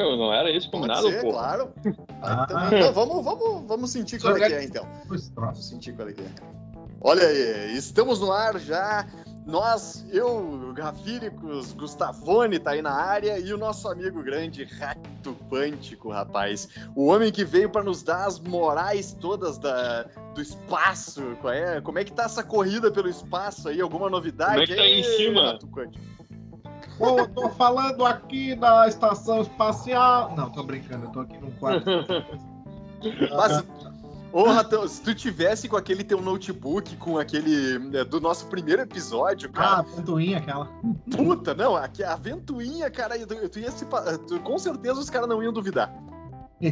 meu? Não era isso combinado, Pode ser, pô? claro. Ah. Então, então, vamos, vamos, vamos sentir qual é que é, então. Troço. Vamos sentir qual é que é. Olha aí, estamos no ar já. Nós, eu, Rafíricos, Gustavone tá aí na área e o nosso amigo grande Rato Pântico, rapaz. O homem que veio para nos dar as morais todas da, do espaço. Qual é? Como é que tá essa corrida pelo espaço aí? Alguma novidade? Como é que tá aí em cima? Rato Pântico? Pô, tô falando aqui da estação espacial. Não, tô brincando, eu tô aqui num quarto. Mas, ô Ratão, se tu tivesse com aquele teu notebook, com aquele é, do nosso primeiro episódio, cara, Ah, a ventoinha aquela. Puta, não, aqui, a ventoinha, cara, tu, tu ia se, tu- com certeza os caras não iam duvidar.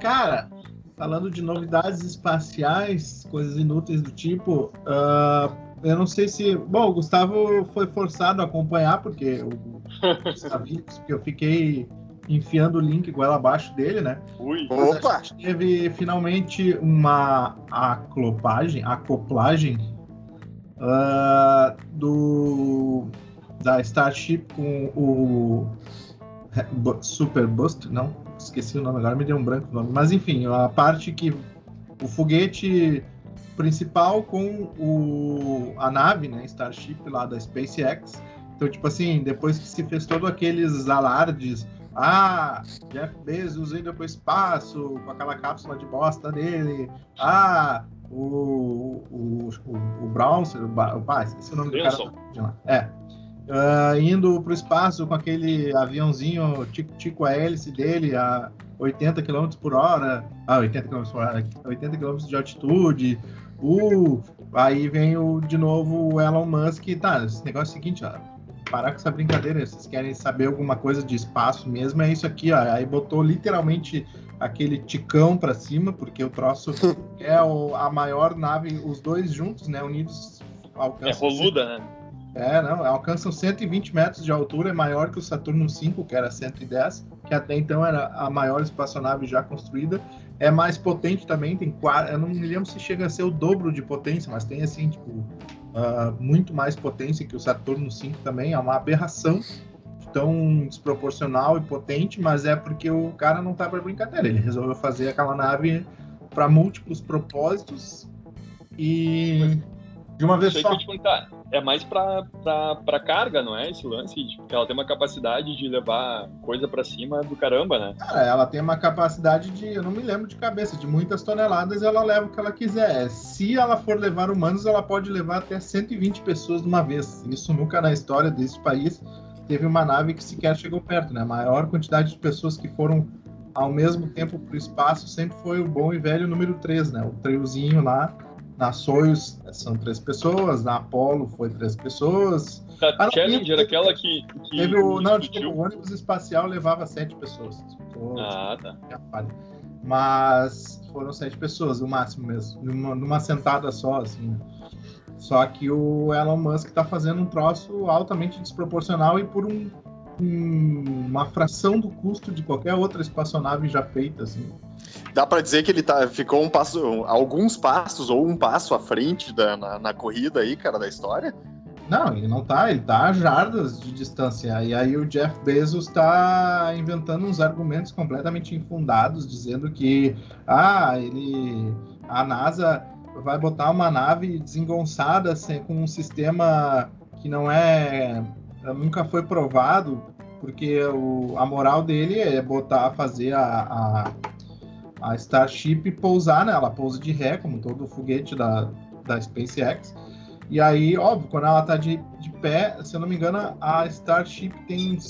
Cara, falando de novidades espaciais, coisas inúteis do tipo, ah, eu não sei se. Bom, o Gustavo foi forçado a acompanhar, porque o Gustavicos, porque eu fiquei enfiando o link goela abaixo dele, né? Ui. Mas Opa! a gente teve finalmente uma aclopagem, acoplagem ah, do da Starship com o Super Booster, não, esqueci o nome agora, me deu um branco o nome, mas enfim, a parte que o foguete principal com o a nave, né, Starship lá da SpaceX. Então, tipo assim, depois que se fez todo aqueles alardes ah, Jeff Bezos indo para o espaço com aquela cápsula de bosta dele. Ah, o, o, o, o Brownson, o, o, esqueci o nome do cara. De lá. É. Ah, indo para o espaço com aquele aviãozinho tico-tico a hélice dele a 80 km por hora. Ah, 80 km por hora, 80 km de altitude. Uh, aí vem o, de novo o Elon Musk. Tá, esse negócio é o seguinte, ó parar com essa brincadeira. Se vocês querem saber alguma coisa de espaço mesmo, é isso aqui, ó. Aí botou literalmente aquele ticão pra cima, porque o troço é o- a maior nave, os dois juntos, né, unidos, É alcançam. roluda, né? É, não, alcançam 120 metros de altura, é maior que o Saturno V, que era 110, que até então era a maior espaçonave já construída. É mais potente também, tem quatro, eu não me lembro se chega a ser o dobro de potência, mas tem assim, tipo, ah, muito mais potência que o Saturno V também, é uma aberração tão desproporcional e potente, mas é porque o cara não tá para brincadeira, ele resolveu fazer aquela nave para múltiplos propósitos e de uma vez só. É mais pra, pra, pra carga, não é? Esse lance, tipo, que ela tem uma capacidade de levar coisa pra cima do caramba, né? Cara, ela tem uma capacidade de, eu não me lembro de cabeça, de muitas toneladas, ela leva o que ela quiser. Se ela for levar humanos, ela pode levar até 120 pessoas de uma vez. Isso nunca na história desse país teve uma nave que sequer chegou perto, né? A maior quantidade de pessoas que foram ao mesmo tempo para o espaço sempre foi o bom e velho número 3, né? O triozinho lá. Na Soyuz são três pessoas, na Apollo foi três pessoas. A Ah, não, Challenger, teve- aquela que. que Teve o. Não, desculpa, o ônibus espacial levava sete pessoas. Tô- Ah, tá. Mas foram sete pessoas, no máximo mesmo, numa, numa sentada só, assim. né? Só que o Elon Musk tá fazendo um troço altamente desproporcional e por um- uma fração do custo de qualquer outra espaçonave já feita, assim. Dá pra dizer que ele tá, ficou um passo, alguns passos ou um passo à frente da, na, na corrida aí, cara, da história? Não, ele não tá, ele tá a jardas de distância. E aí o Jeff Bezos tá inventando uns argumentos completamente infundados, dizendo que ah, ele. A NASA vai botar uma nave desengonçada sem, com um sistema que não é. Nunca foi provado, porque o, a moral dele é botar, fazer a, a, a Starship pousar nela, pousa de ré, como todo foguete da, da SpaceX. E aí, óbvio, quando ela tá de, de pé, se eu não me engano, a Starship tem uns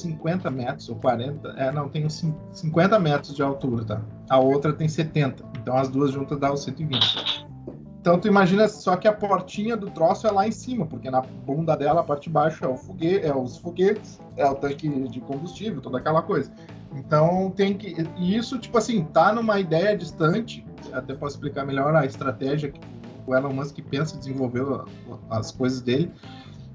50 metros ou 40. É, não, tem uns cin- 50 metros de altura, tá? A outra tem 70. Então as duas juntas dá os 120. Então tu imagina só que a portinha do troço é lá em cima, porque na bunda dela, a parte de baixo é o foguete, é os foguetes, é o tanque de combustível, toda aquela coisa. Então tem que. E isso, tipo assim, tá numa ideia distante. Até posso explicar melhor a estratégia que o Elon Musk pensa desenvolver as coisas dele,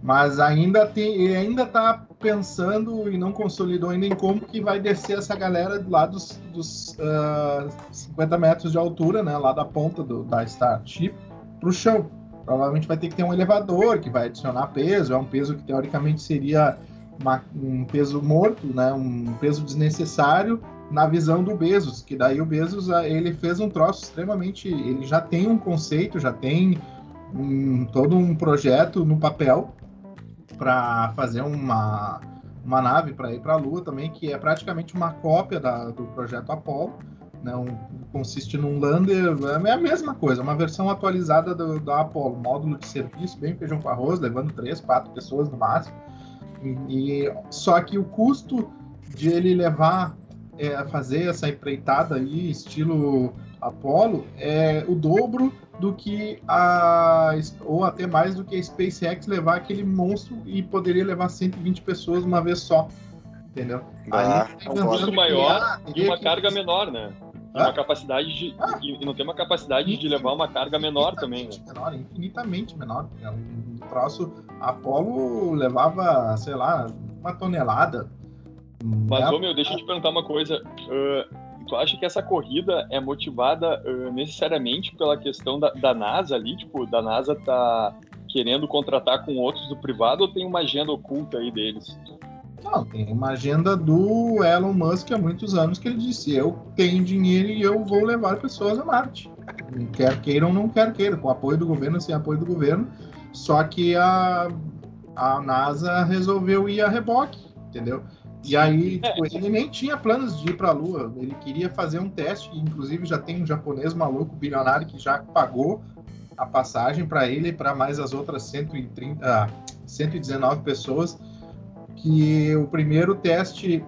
mas ainda tem, ele ainda está pensando e não consolidou ainda em como que vai descer essa galera lá dos, dos ah, 50 metros de altura, né, lá da ponta do, da Starship, para o chão. Provavelmente vai ter que ter um elevador que vai adicionar peso, é um peso que teoricamente seria uma, um peso morto, né, um peso desnecessário na visão do Bezos, que daí o Bezos ele fez um troço extremamente, ele já tem um conceito, já tem um, todo um projeto no papel para fazer uma, uma nave para ir para a Lua também, que é praticamente uma cópia da, do projeto Apollo. Né, um, consiste num lander, é a mesma coisa, uma versão atualizada do, da Apollo, módulo de serviço, bem feijão com arroz, levando três, quatro pessoas no máximo. E, e só que o custo de ele levar é, fazer essa empreitada aí, estilo Apollo, é o dobro do que a. ou até mais do que a SpaceX levar aquele monstro e poderia levar 120 pessoas uma vez só. Entendeu? Ah, Aí, tá um custo maior e uma que... carga menor, né? Ah? Uma capacidade de. Ah? E não tem uma capacidade de levar uma carga menor também, né? Menor, infinitamente menor. É um troço. Apollo levava, sei lá, uma tonelada mas, ô meu, deixa eu te perguntar uma coisa. Uh, tu acha que essa corrida é motivada uh, necessariamente pela questão da, da, NASA ali? Tipo, da NASA tá querendo contratar com outros do privado ou tem uma agenda oculta aí deles? Não, tem uma agenda do Elon Musk há muitos anos que ele disse: eu tenho dinheiro e eu vou levar pessoas a Marte. Quer queiram ou não quer queiram, com apoio do governo, sem apoio do governo. Só que a, a NASA resolveu ir a reboque, entendeu? E aí, tipo, ele nem tinha planos de ir para a Lua. Ele queria fazer um teste, inclusive já tem um japonês maluco, bilionário, que já pagou a passagem para ele e para mais as outras 130, ah, 119 pessoas. Que o primeiro teste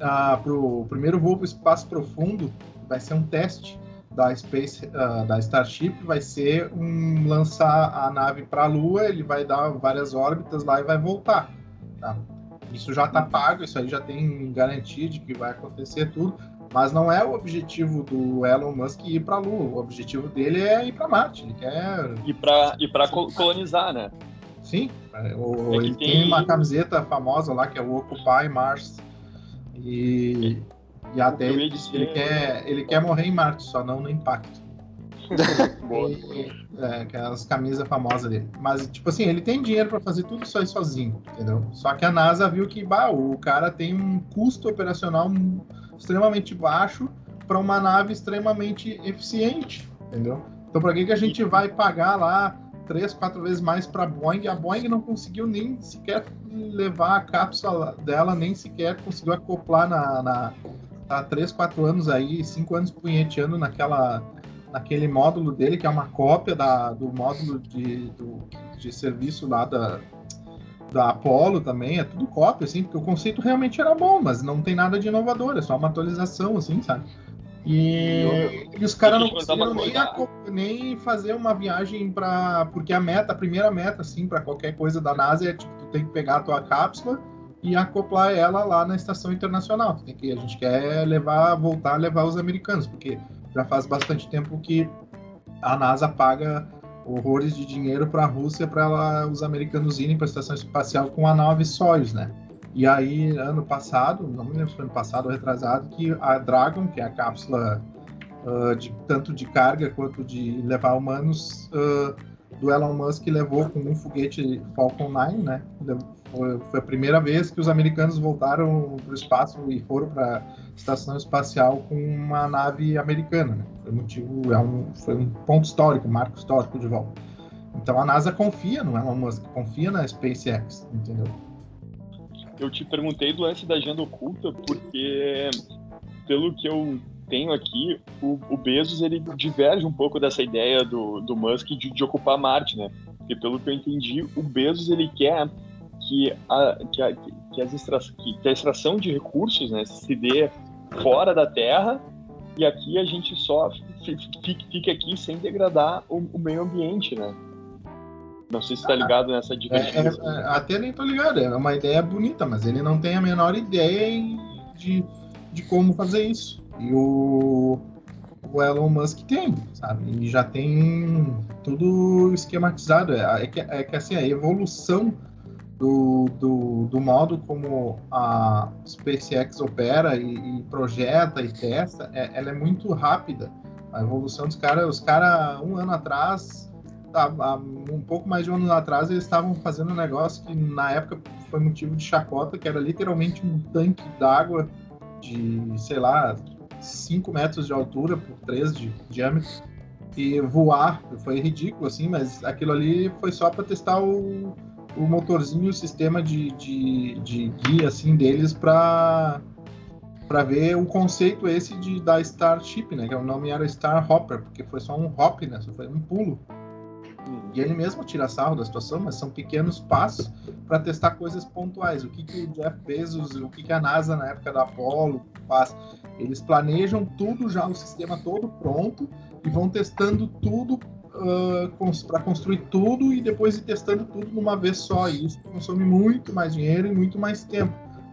ah, para o primeiro voo para o espaço profundo vai ser um teste da Space, uh, da Starship, vai ser um lançar a nave para a Lua. Ele vai dar várias órbitas lá e vai voltar. Tá? Isso já está pago, isso aí já tem garantia de que vai acontecer tudo, mas não é o objetivo do Elon Musk ir para a Lua. O objetivo dele é ir para Marte. Ele quer ir para ir para colonizar, né? Sim. É, o, é ele tem... tem... uma camiseta famosa lá que é o Occupy Mars e, e até ele, ele quer ele quer morrer em Marte, só não no impacto. e, é, aquelas camisas famosas dele. Mas, tipo assim, ele tem dinheiro para fazer tudo isso aí sozinho, entendeu? Só que a NASA viu que bah, o cara tem um custo operacional extremamente baixo para uma nave extremamente eficiente, entendeu? Então, para que, que a gente vai pagar lá três, quatro vezes mais para a Boeing? A Boeing não conseguiu nem sequer levar a cápsula dela, nem sequer conseguiu acoplar na, na há três, quatro anos aí, cinco anos punheteando naquela naquele módulo dele, que é uma cópia da, do módulo de, do, de serviço lá da, da Apollo também, é tudo cópia, assim, porque o conceito realmente era bom, mas não tem nada de inovador, é só uma atualização, assim, sabe? E, eu, e os caras não conseguiram nem, nem, fazer uma viagem para Porque a meta, a primeira meta, assim, para qualquer coisa da NASA é, tipo, tu tem que pegar a tua cápsula e acoplar ela lá na estação internacional. Tem que, a gente quer levar, voltar a levar os americanos, porque já faz bastante tempo que a NASA paga horrores de dinheiro para a Rússia para os americanos irem para a estação espacial com a nave Soyuz, né? E aí, ano passado, não me lembro se foi ano passado ou retrasado, que a Dragon, que é a cápsula uh, de, tanto de carga quanto de levar humanos, uh, do Elon Musk levou com um foguete Falcon 9, né? Foi, a primeira vez que os americanos voltaram para o espaço e foram para a estação espacial com uma nave americana. Né? Foi, motivo, é um, foi um ponto histórico, um marco histórico de volta. Então a NASA confia no Elon Musk, confia na SpaceX, entendeu? Eu te perguntei do lance da agenda oculta porque, pelo que eu tenho aqui, o, o Bezos ele diverge um pouco dessa ideia do, do Musk de, de ocupar Marte, né? Porque pelo que eu entendi, o Bezos ele quer que a, que a, que as extra, que a extração de recursos né, se dê fora da Terra e aqui a gente só fique, aqui sem degradar o, o, meio ambiente, né? Não sei se está ligado nessa divergência. É, é, é, até nem tô ligado, é uma ideia bonita, mas ele não tem a menor ideia de, de como fazer isso. E o, o Elon Musk tem, sabe? E já tem tudo esquematizado. É, é, que, é que assim, a evolução do, do, do modo como a SpaceX opera e, e projeta e testa, é, ela é muito rápida. A evolução dos caras, os caras, um ano atrás, um pouco mais de um ano atrás, eles estavam fazendo um negócio que na época foi motivo de chacota, que era literalmente um tanque d'água de, sei lá, 5 metros de altura por 3 de diâmetro e voar. Foi ridículo, assim, mas aquilo ali foi só para testar o, o motorzinho, o sistema de, de, de guia, assim, deles para para ver o conceito esse de da Starship, né? Que o nome era Star Hopper, porque foi só um hop, né? Só foi um pulo. E ele mesmo tira sarro da situação, mas são pequenos passos para testar coisas pontuais. O que, que o Jeff Bezos, o que, que a NASA na época da Apollo faz? Eles planejam tudo já, o sistema todo pronto, e vão testando tudo uh, para construir tudo e depois ir testando tudo numa vez só. E isso consome muito mais dinheiro e muito mais tempo.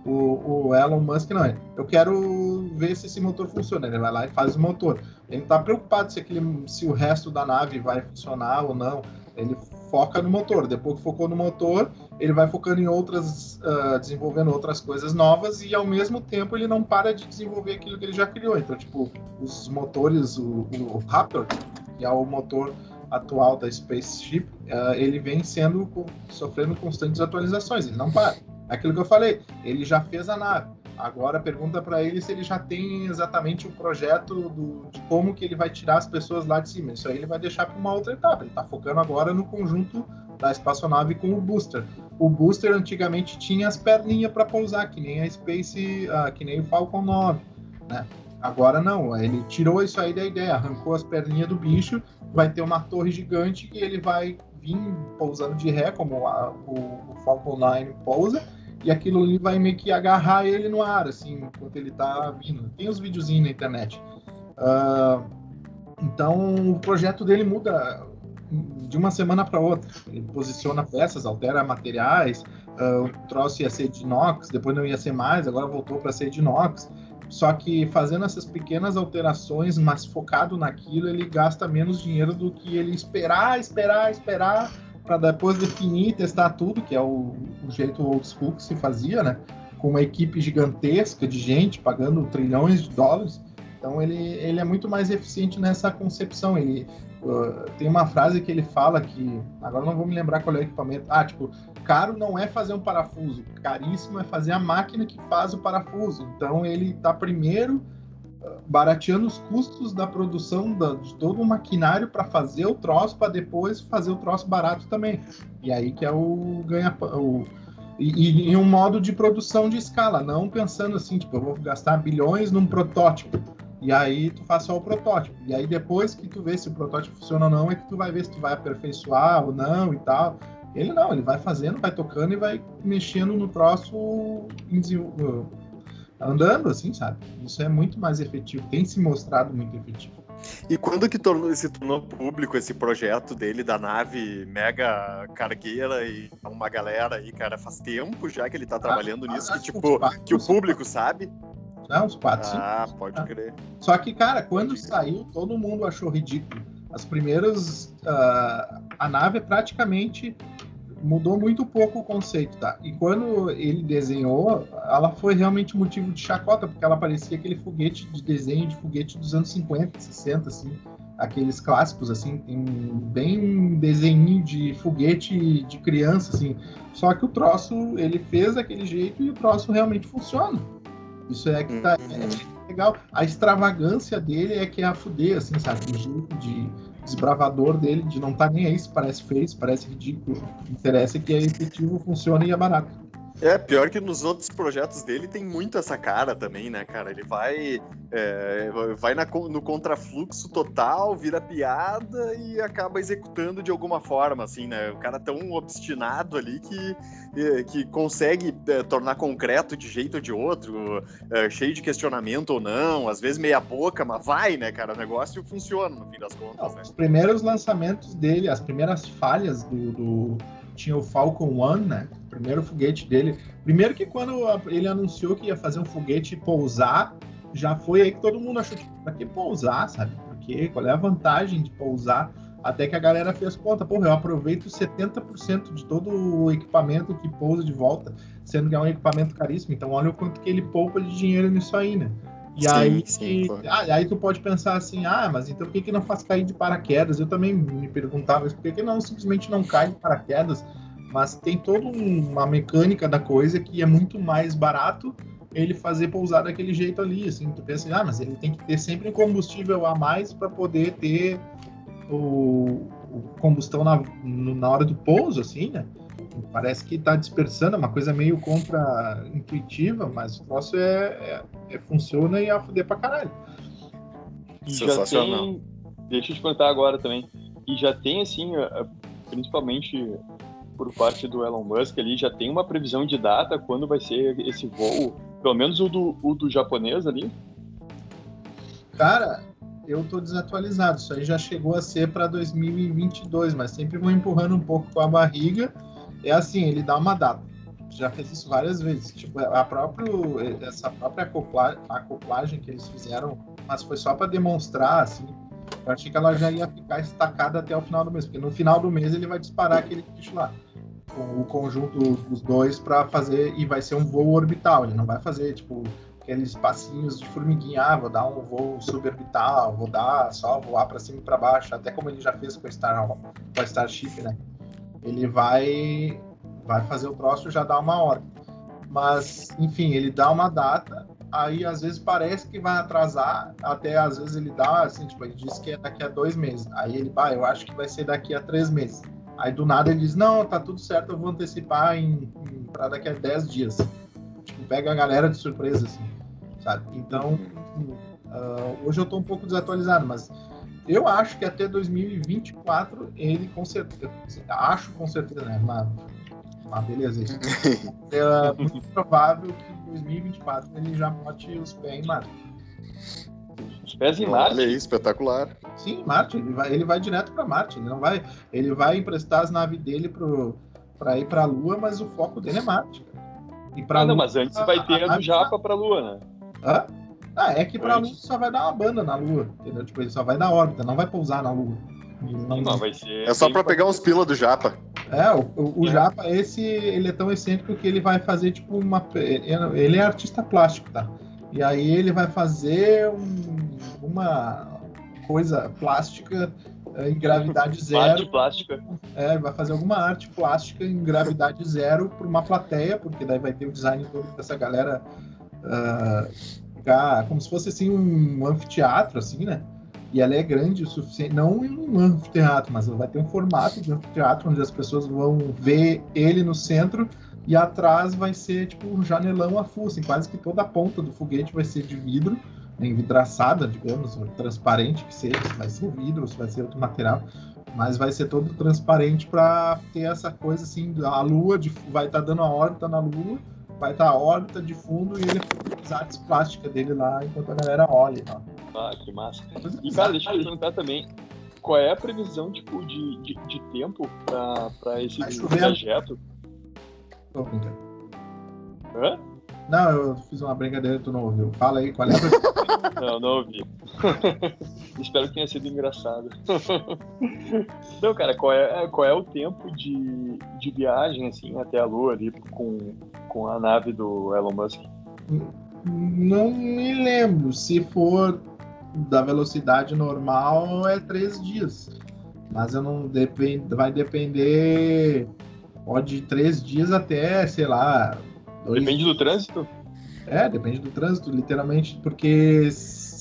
O, o, Elon Musk não é. Eu quero ver se esse motor funciona. Ele vai lá e faz o motor. Ele não está preocupado se, aquele, se o resto da nave vai funcionar ou não. Ele foca no motor. Depois que focou no motor, ele vai focando em outras, uh, desenvolvendo outras coisas novas e ao mesmo tempo ele não para de desenvolver aquilo que ele já criou. Então, tipo, os motores, o, o Raptor, que é o motor atual da Spaceship, uh, ele vem sendo sofrendo constantes atualizações. Ele não para. Aquilo que eu falei, ele já fez a nave. Agora pergunta para ele se ele já tem exatamente o projeto do, de como que ele vai tirar as pessoas lá de cima. Isso aí ele vai deixar para uma outra etapa. Ele está focando agora no conjunto da espaçonave com o booster. O booster antigamente tinha as perninhas para pousar, que nem a Space, uh, que nem o Falcon 9, né? Agora não, ele tirou isso aí da ideia, arrancou as perninhas do bicho, vai ter uma torre gigante que ele vai vir pousando de ré, como a, o, o Falcon 9 pousa, e aquilo ali vai meio que agarrar ele no ar, assim, enquanto ele tá vindo. Tem os videozinhos na internet. Uh, então, o projeto dele muda de uma semana para outra. Ele posiciona peças, altera materiais. Uh, o troço ia ser de inox, depois não ia ser mais, agora voltou para ser de inox. Só que fazendo essas pequenas alterações, mas focado naquilo, ele gasta menos dinheiro do que ele esperar, esperar, esperar para depois definir e testar tudo, que é o, o, jeito old school que se fazia, né? Com uma equipe gigantesca de gente pagando trilhões de dólares. Então ele, ele é muito mais eficiente nessa concepção. Ele uh, tem uma frase que ele fala que agora não vou me lembrar qual é o equipamento. Ah, tipo, caro não é fazer um parafuso, caríssimo é fazer a máquina que faz o parafuso. Então ele está primeiro barateando os custos da produção da, de todo o maquinário para fazer o troço, para depois fazer o troço barato também. E aí que é o ganha o e, e, um modo de produção de escala, não pensando assim, tipo, eu vou gastar bilhões num protótipo. E aí tu faz só o protótipo. E aí depois que tu vê se o protótipo funciona ou não, é que tu vai ver se tu vai aperfeiçoar ou não e tal. Ele não, ele vai fazendo, vai tocando e vai mexendo no troço andando, assim, sabe? Isso é muito mais efetivo, tem se mostrado muito efetivo. E quando que tornou, se tornou público esse projeto dele da nave mega cargueira e uma galera aí, cara, faz tempo já que ele tá ah, trabalhando ah, nisso, que tipo, que o público sabe? Não, uns quatro, Ah, pode ah. crer. Só que, cara, quando saiu, todo mundo achou ridículo. As primeiras. Uh, a nave é praticamente mudou muito pouco o conceito, tá? E quando ele desenhou, ela foi realmente motivo de chacota, porque ela parecia aquele foguete de desenho de foguete dos anos 50, 60, assim, aqueles clássicos, assim, tem bem desenho de foguete de criança, assim. Só que o troço, ele fez daquele jeito e o troço realmente funciona. Isso é que tá é uhum. legal. A extravagância dele é que é a fuder, assim, sabe? O jeito de desbravador dele, de não estar tá nem aí se parece feio, se parece ridículo. O que interessa é que é efetivo, funciona e é barato. É, pior que nos outros projetos dele tem muito essa cara também, né, cara? Ele vai, é, vai na, no contrafluxo total, vira piada e acaba executando de alguma forma, assim, né? O cara tão obstinado ali que, que consegue é, tornar concreto de jeito ou de outro, é, cheio de questionamento ou não, às vezes meia boca, mas vai, né, cara? O negócio funciona no fim das contas. Não, né? Os primeiros lançamentos dele, as primeiras falhas do, do tinha o Falcon One, né? O primeiro foguete dele. Primeiro que quando ele anunciou que ia fazer um foguete pousar, já foi aí que todo mundo achou, tipo, pra que pousar, sabe? Porque qual é a vantagem de pousar? Até que a galera fez conta, porra, eu aproveito 70% de todo o equipamento que pousa de volta, sendo que é um equipamento caríssimo. Então olha o quanto que ele poupa de dinheiro nisso aí, né? E sim, aí, sim, ah, aí tu pode pensar assim, ah, mas então por que, que não faz cair de paraquedas? Eu também me perguntava isso, por que, que não simplesmente não cai de paraquedas? Mas tem toda uma mecânica da coisa que é muito mais barato ele fazer pousar daquele jeito ali, assim, tu pensa, ah, mas ele tem que ter sempre combustível a mais para poder ter o, o combustão na, na hora do pouso, assim, né? Parece que está dispersando, é uma coisa meio contra-intuitiva, mas o troço é, é, é, funciona e é a fuder pra caralho. Já tem, deixa eu te contar agora também, e já tem, assim, principalmente por parte do Elon Musk ali, já tem uma previsão de data quando vai ser esse voo, pelo menos o do, o do japonês ali? Cara, eu tô desatualizado. Isso aí já chegou a ser para 2022, mas sempre vou empurrando um pouco com a barriga. É assim, ele dá uma data. Já fez isso várias vezes. Tipo, a próprio, essa própria acoplagem, acoplagem que eles fizeram, mas foi só para demonstrar, assim. Eu achei que ela já ia ficar estacada até o final do mês, porque no final do mês ele vai disparar aquele bicho lá com o conjunto dos dois para fazer e vai ser um voo orbital. Ele não vai fazer tipo aqueles passinhos de formiguinha, ah, vou dar um voo suborbital, vou dar só voar para cima e para baixo, até como ele já fez com a, Star, com a Starship, né? Ele vai vai fazer o troço já dá uma hora. Mas, enfim, ele dá uma data, aí às vezes parece que vai atrasar, até às vezes ele dá, assim, tipo, ele diz que é daqui a dois meses. Aí ele, vai, eu acho que vai ser daqui a três meses. Aí do nada ele diz, não, tá tudo certo, eu vou antecipar em, em para daqui a dez dias. Tipo, pega a galera de surpresa, assim sabe? Então, uh, hoje eu estou um pouco desatualizado, mas eu acho que até 2024 ele com certeza, acho com certeza, né? Mas, mas beleza, isso. é muito provável que em 2024 ele já bote os pés em Marte. Os pés em Marte? Olha aí, espetacular. Sim, Marte, ele vai, ele vai direto para Marte, ele não vai, ele vai emprestar as naves dele para ir para a Lua, mas o foco dele é Marte. E para ah, não, Lua, mas antes vai ter a, a do Japa para a Lua, né? Hã? Ah, é que pra Lua só vai dar uma banda na Lua, entendeu? Tipo, ele só vai dar órbita, não vai pousar na Lua. Não, não vai ser. É só pra pegar uns pila do Japa. É, o, o, o é. Japa, esse, ele é tão excêntrico que ele vai fazer, tipo, uma. Ele é artista plástico, tá? E aí ele vai fazer um, uma coisa plástica eh, em gravidade zero. Arte plástica. É, vai fazer alguma arte plástica em gravidade zero para uma plateia, porque daí vai ter o design todo dessa galera uh, ficar como se fosse assim um anfiteatro, assim, né? E ela é grande o suficiente, não um anfiteatro, mas vai ter um formato de anfiteatro onde as pessoas vão ver ele no centro e atrás vai ser tipo um janelão a full, assim, quase que toda a ponta do foguete vai ser de vidro, né, envidraçada, digamos, transparente que seja, se vai ser vidro, se vai ser outro material, mas vai ser todo transparente para ter essa coisa assim, a lua de, vai estar tá dando a órbita na lua vai estar a órbita de fundo e ele as artes plásticas dele lá enquanto a galera olha. Tá? Ah, que massa. E cara, deixa eu perguntar também, qual é a previsão tipo, de, de, de tempo para esse trajeto? Hã? Não, eu fiz uma brincadeira e tu não ouviu. Fala aí, qual é a Não, não ouvi. Espero que tenha sido engraçado. Não, cara, qual é, qual é o tempo de, de viagem, assim, até a Lua ali com, com a nave do Elon Musk? Não me lembro. Se for da velocidade normal, é três dias. Mas eu não depend, vai depender. Pode três dias até, sei lá, Dois... Depende do trânsito? É, depende do trânsito, literalmente, porque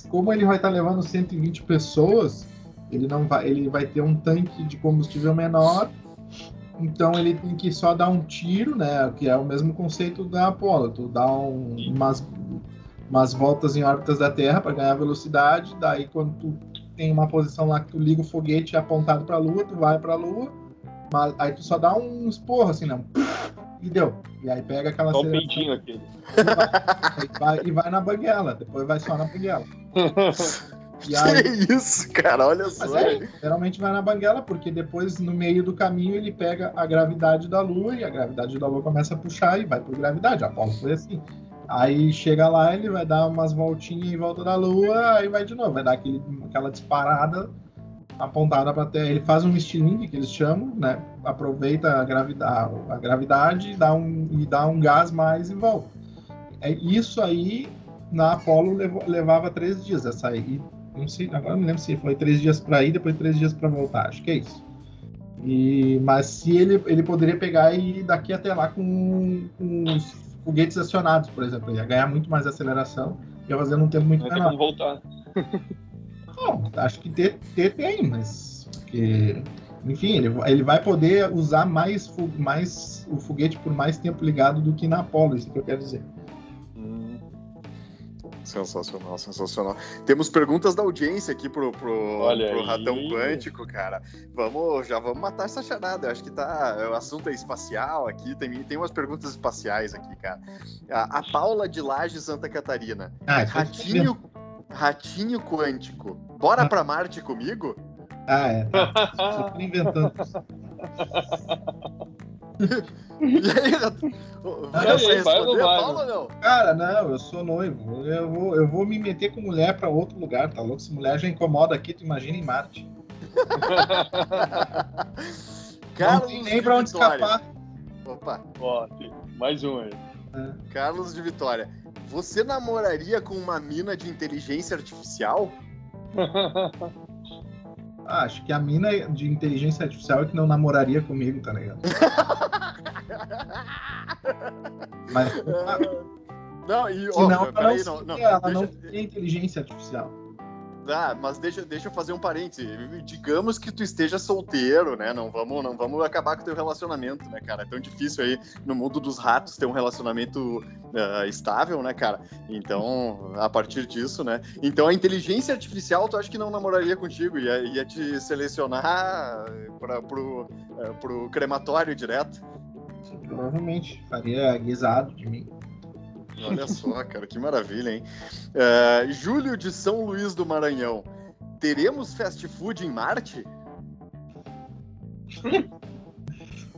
como ele vai estar levando 120 pessoas, ele não vai, ele vai ter um tanque de combustível menor, então ele tem que só dar um tiro, né? Que é o mesmo conceito da Apollo, tu dá um, umas, umas voltas em órbitas da Terra para ganhar velocidade, daí quando tu tem uma posição lá que tu liga o foguete apontado para a Lua, tu vai para a Lua, mas aí tu só dá um esporro assim, né? e deu. E aí pega aquela Só o peitinho aquele. E vai, e vai, e vai na banguela, depois vai só na banguela. E aí, que isso, cara, olha só. É, geralmente vai na banguela, porque depois no meio do caminho ele pega a gravidade da Lua e a gravidade da Lua começa a puxar e vai por gravidade. A Apolo foi assim. Aí chega lá, ele vai dar umas voltinhas em volta da Lua, aí vai de novo, vai dar aquele, aquela disparada apontada para Terra. Ele faz um estilingue, que eles chamam, né? Aproveita a gravidade, a gravidade e, dá um, e dá um gás mais em volta. É, isso aí na Apollo levava três dias a sair. Não sei, agora não lembro se foi três dias para ir, depois três dias para voltar. Acho que é isso. E, mas se ele, ele poderia pegar e ir daqui até lá com, com os foguetes acionados, por exemplo. Ele ia ganhar muito mais aceleração, ia fazer num tempo muito Não menor. como voltar. Bom, acho que ter, ter tem, mas. Porque, enfim, ele, ele vai poder usar mais, mais o foguete por mais tempo ligado do que na Apollo, isso que eu quero dizer. Sensacional, sensacional. Temos perguntas da audiência aqui pro, pro, Olha pro. Ratão Quântico, cara. Vamos, já vamos matar essa charada. Eu acho que tá. O assunto é espacial aqui. Tem, tem umas perguntas espaciais aqui, cara. A, a Paula de Laje, Santa Catarina. Ah, tô Ratinho, ratinho quântico. Bora pra Marte comigo? Ah, é. Tá. Super inventando. E aí, Rato? Vai ou não vai, Paula, ou não? Cara, não, eu sou noivo. Eu vou, eu vou me meter com mulher pra outro lugar, tá louco? Se mulher já incomoda aqui, tu imagina em Marte. não Carlos tem nem de pra onde Vitória. escapar. Opa, Ó, tem mais um aí. Carlos de Vitória. Você namoraria com uma mina de inteligência artificial? Ah, acho que a mina de inteligência artificial é que não namoraria comigo, tá ligado? Mas ah, Não, e ó, ela peraí, não, não, não, ela deixa- não teria inteligência artificial. Ah, mas deixa, deixa eu fazer um parêntese. Digamos que tu esteja solteiro, né? Não vamos, não vamos acabar com o teu relacionamento, né, cara? É tão difícil aí no mundo dos ratos ter um relacionamento ah, estável, né, cara? Então, a partir disso, né? Então a inteligência artificial, tu acha que não namoraria contigo? Ia, ia te selecionar pra, pro, eh, pro crematório direto? Provavelmente faria guisado de mim. Olha só, cara, que maravilha, hein? Eh, Júlio de São Luís do Maranhão. Teremos fast food em Marte?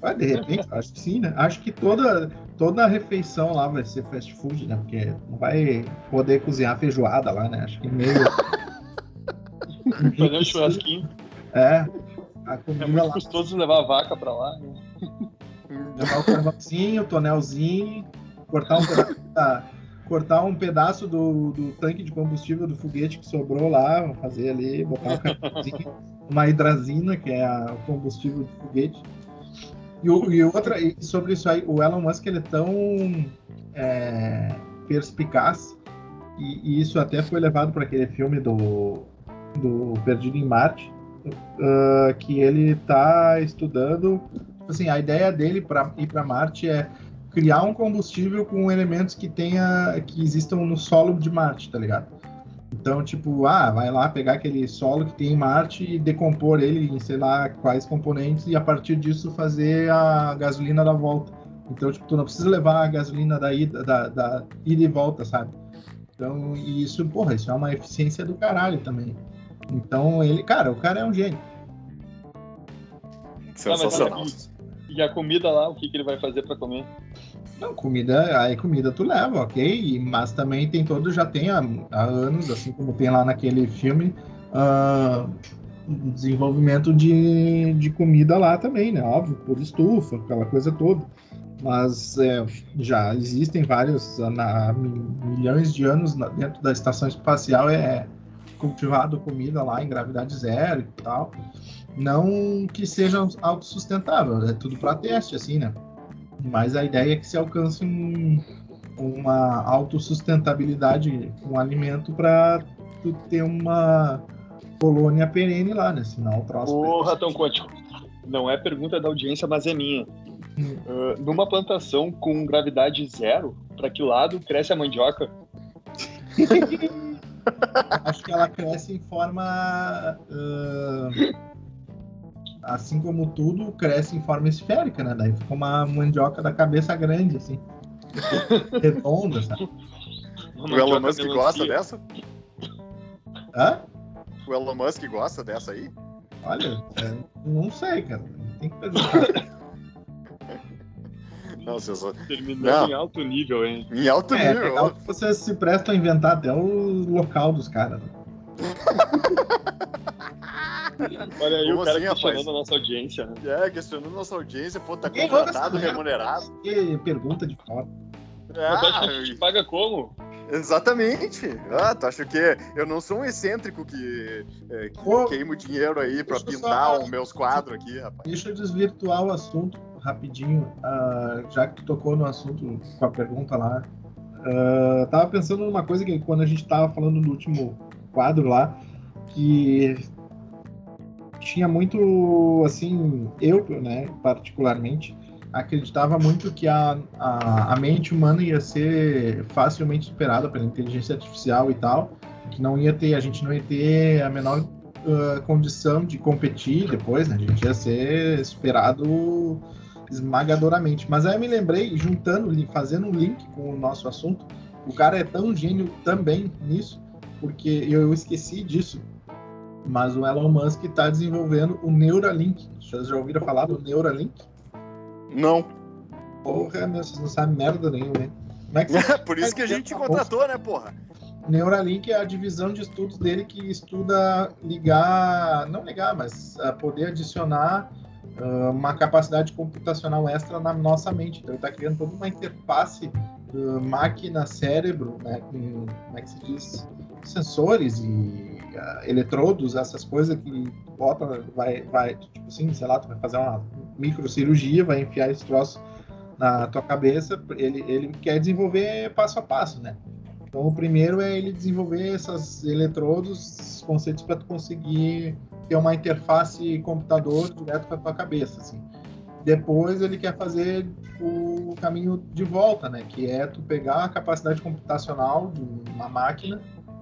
Ah, de repente, acho que sim, né? Acho que toda, toda a refeição lá vai ser fast food, né? Porque não vai poder cozinhar feijoada lá, né? Acho que meio. Fazer um churrasquinho. É. A É comida muito lá, custoso levar a vaca pra lá. né? levar o carvãozinho, o tonelzinho, cortar um pedaço, da- cortar um pedaço do, do tanque de combustível do foguete que sobrou lá, fazer ali, botar um uma hidrazina, que é a- o combustível do foguete. E, e outra, e sobre isso aí, o Elon Musk ele é tão é, perspicaz, e, e isso até foi levado para aquele filme do, do Perdido em Marte, ah, que ele está estudando. Assim, a ideia dele para ir para Marte é criar um combustível com elementos que tenha que existam no solo de Marte, tá ligado? Então, tipo, ah, vai lá pegar aquele solo que tem em Marte e decompor ele em sei lá quais componentes e a partir disso fazer a gasolina da volta. Então, tipo, tu não precisa levar a gasolina da ida, da, da ida e volta, sabe? Então, e isso, porra, isso é uma eficiência do caralho também. Então, ele, cara, o cara é um gênio. Sensacional. E a comida lá, o que, que ele vai fazer pra comer? Não, comida, aí comida tu leva, ok? Mas também tem todo, já tem há, há anos, assim como tem lá naquele filme, ah, desenvolvimento de, de comida lá também, né? Óbvio, por estufa, aquela coisa toda. Mas é, já existem vários, há milhões de anos na- dentro da estação espacial é cultivado comida lá em gravidade zero e tal. Não que seja autossustentável, é tudo para teste, assim, né? Mas a ideia é que se alcance um, uma autossustentabilidade com alimento para tu ter uma colônia perene lá, né? Senão o troço. Ô, Ratão Quântico, não é pergunta da audiência, mas é minha. Hum. Ah, numa plantação com gravidade zero, pra que lado cresce a mandioca? Acho que ela cresce em forma. ah, assim como tudo, cresce em forma esférica, né? Daí fica uma mandioca da cabeça grande, assim. Redonda, sabe? O Elon Musk melancia. gosta dessa? Hã? O Elon Musk gosta dessa aí? Olha, é, não sei, cara. Tem que perguntar. Não, você só... Terminando Não. em alto nível, hein? Em alto É, nível. vocês se prestam a inventar até o local dos caras. Olha aí Como o cara assim, questionando rapaz? a nossa audiência, né? É, questionando nossa audiência, pô, tá contratado, remunerado. Que pergunta de fora. Ah, que a gente paga como? Exatamente. Ah, tu acha que eu não sou um excêntrico que, é, que Pô, queimo dinheiro aí eu pintar só- os meus quadros aqui, rapaz. Deixa eu desvirtuar o assunto rapidinho, ah, já que tu tocou no assunto com a pergunta lá. Ah, tava pensando numa coisa que quando a gente tava falando no último quadro lá, que tinha muito, assim, eu, né, particularmente, acreditava muito que a, a, a mente humana ia ser facilmente superada pela inteligência artificial e tal, que não ia ter, a gente não ia ter a menor uh, condição de competir depois, né? A gente ia ser superado esmagadoramente. Mas aí eu me lembrei, juntando, fazendo um link com o nosso assunto, o cara é tão gênio também nisso, porque eu esqueci disso. Mas o Elon Musk está desenvolvendo o Neuralink. Vocês já ouviram falar do Neuralink? Não. Porra, meu, vocês não sabem merda nenhuma, né? Como é que você Por isso que a gente contratou, né, porra? Neuralink é a divisão de estudos dele que estuda ligar, não ligar, mas ah, poder adicionar ah, uma capacidade computacional extra na nossa mente. Então ele está criando toda uma interface ah, máquina-cérebro, né, com, como é que se diz, sensores e ah, eletrodos, essas coisas que bota, vai, vai, tipo assim, sei lá, tu vai fazer uma microcirurgia, vai enfiar esse troço na tua cabeça, ele, ele quer desenvolver passo a passo, né? Então, o primeiro é ele desenvolver esses eletrodos, esses conceitos para tu conseguir ter uma interface computador direto para tua cabeça, assim. Depois ele quer fazer o caminho de volta, né? Que é tu pegar a capacidade computacional de uma máquina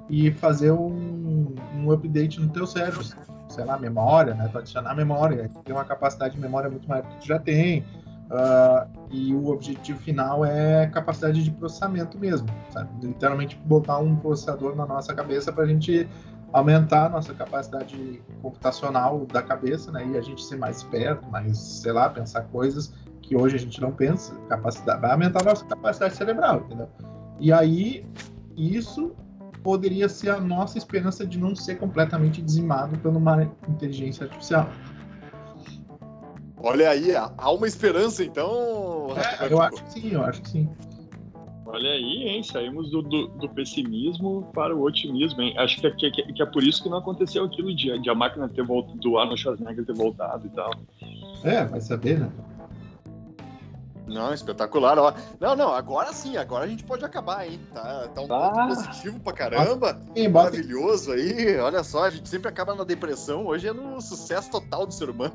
e fazer um, um update no teu cérebro, sei lá, memória, né? Tu adicionar memória, tem uma capacidade de memória muito maior que tu já tem, ah, e o objetivo final é capacidade de processamento mesmo, sabe? Literalmente botar um processador na nossa cabeça para a gente aumentar a nossa capacidade computacional da cabeça, né? E a gente ser mais esperto, mais, sei lá, pensar coisas que hoje a gente não pensa, capacidade, vai aumentar a nossa capacidade cerebral, entendeu? E aí, isso poderia ser a nossa esperança de não ser completamente dizimado por uma inteligência artificial. Olha aí, há uma esperança, então. É, eu acho que sim, eu acho que sim. Olha aí, hein? Saímos do, do, do pessimismo para o otimismo, hein? Acho que é, que, que é por isso que não aconteceu aquilo de, de a máquina ter voltado, do Arnold Schwarzenegger ter voltado e tal. É, vai saber, né? Não, espetacular, ó. Não, não, agora sim, agora a gente pode acabar, hein? Tá, tá um Ah. ponto positivo pra caramba. Sim, Maravilhoso aí. Olha só, a gente sempre acaba na depressão. Hoje é no sucesso total do ser humano.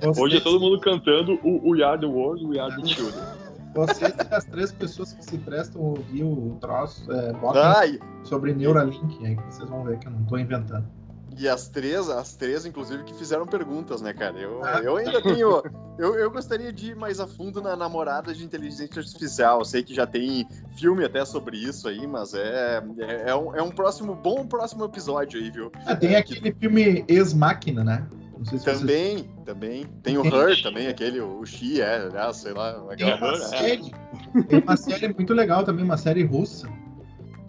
vocês, Hoje é todo mundo cantando o We Are the World, We Are the Children. vocês e as três pessoas que se prestam a ouvir o troço, é, botam Ai, sobre Neuralink aí, que vocês vão ver que eu não tô inventando. E as três, as três, inclusive, que fizeram perguntas, né, cara? Eu, Ah. eu ainda tenho. Eu, eu gostaria de ir mais a fundo na namorada de inteligência artificial. Eu sei que já tem filme até sobre isso aí, mas é, é, é um, é um próximo, bom próximo episódio aí, viu? Ah, tem aquele filme Ex-Máquina, né? Não sei se vocês... Também, também. Tem o Tem Her também, aquele, o She, é, aliás, sei lá. Tem aquela- uma é. série, tem uma série muito legal também, uma série russa,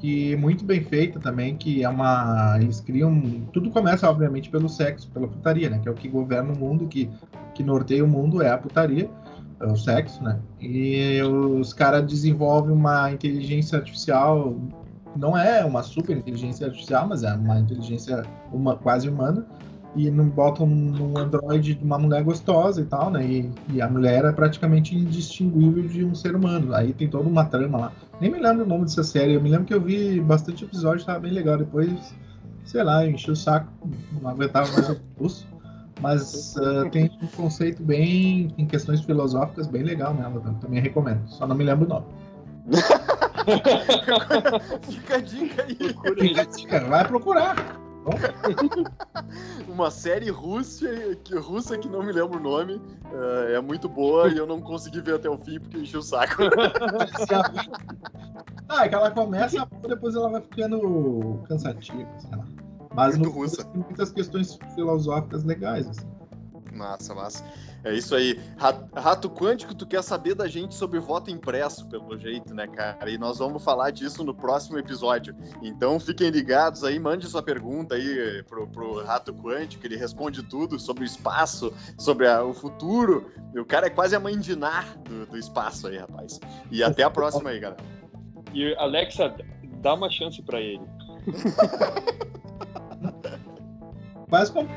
que muito bem feita também, que é uma. Eles criam. Tudo começa, obviamente, pelo sexo, pela putaria, né? Que é o que governa o mundo, que, que norteia o mundo, é a putaria, é o sexo, né? E os caras desenvolvem uma inteligência artificial. Não é uma super inteligência artificial, mas é uma inteligência uma, quase humana. E não botam num androide de uma mulher gostosa e tal, né? E, e a mulher é praticamente indistinguível de um ser humano. Aí tem toda uma trama lá. Nem me lembro o nome dessa série. Eu me lembro que eu vi bastante episódio, tava bem legal. Depois, sei lá, eu enchi o saco, não aguentava mais o pulso. Mas ah, tem um conceito bem. tem questões filosóficas bem legal nela. eu Também recomendo. Só não me lembro o nome. Fica a dica aí. Fica a dica, vai procurar. Uma série russa que, russa que não me lembro o nome. é, é muito boa e eu não consegui ver até o fim porque enchi o saco. Ah, é que ela começa, depois ela vai ficando cansativa, sei lá. Mas Muito no russa. tem muitas questões filosóficas legais, assim. Massa, massa. É isso aí. Ra- Rato Quântico, tu quer saber da gente sobre voto impresso, pelo jeito, né, cara? E nós vamos falar disso no próximo episódio. Então fiquem ligados aí, mande sua pergunta aí pro, pro Rato Quântico, ele responde tudo sobre o espaço, sobre a- o futuro. O cara é quase a mãe de Nar do, do espaço aí, rapaz. E até a próxima aí, galera. E Alexa, dá uma chance para ele. Mas como